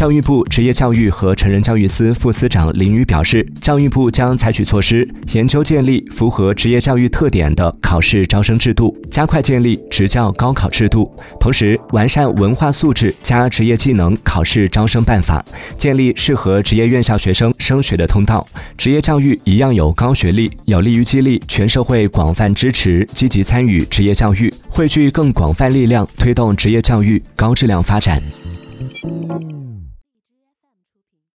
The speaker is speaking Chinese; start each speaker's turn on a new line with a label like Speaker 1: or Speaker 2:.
Speaker 1: 教育部职业教育和成人教育司副司长林宇表示教育部将采取措施研究建立符合职业教育特点的考试招生制度加快建立职教高考制度同时完善文化素质加职业技能考试招生办法建立适合职业院校学生升学的通道职业教育一样有高学历有利于激励全社会广泛支持积极参与职业教育汇聚更广泛力量推动职业教育高质量发展